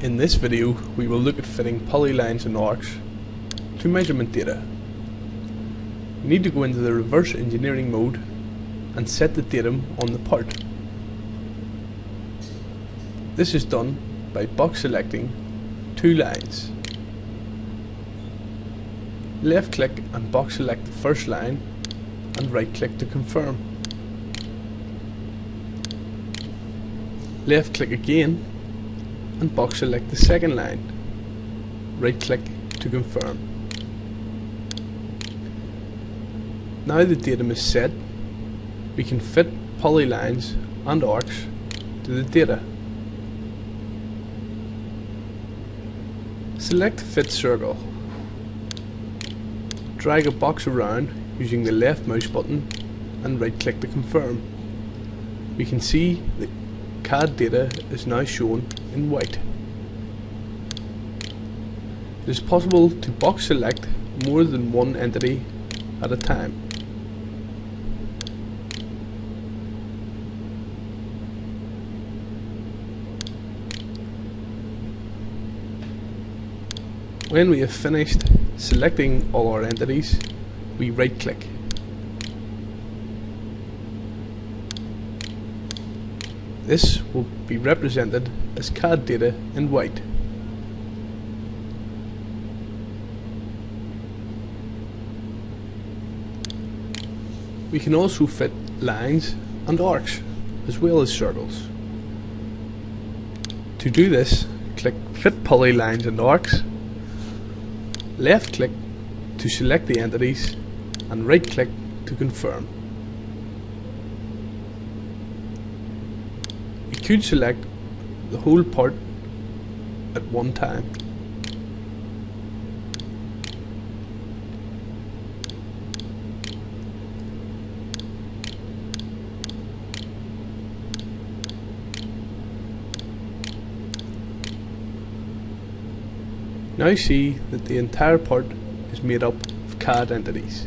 In this video we will look at fitting polylines and arcs to measurement data. We need to go into the reverse engineering mode and set the datum on the part. This is done by box selecting two lines. Left click and box select the first line and right click to confirm. Left click again and box select the second line. Right click to confirm. Now the datum is set, we can fit polylines and arcs to the data. Select Fit Circle. Drag a box around using the left mouse button and right click to confirm. We can see the CAD data is now shown in white. It is possible to box select more than one entity at a time. When we have finished selecting all our entities, we right click This will be represented as CAD data in white. We can also fit lines and arcs as well as circles. To do this, click Fit Polylines and Arcs, left click to select the entities and right click to confirm. Could select the whole part at one time. Now see that the entire part is made up of CAD entities.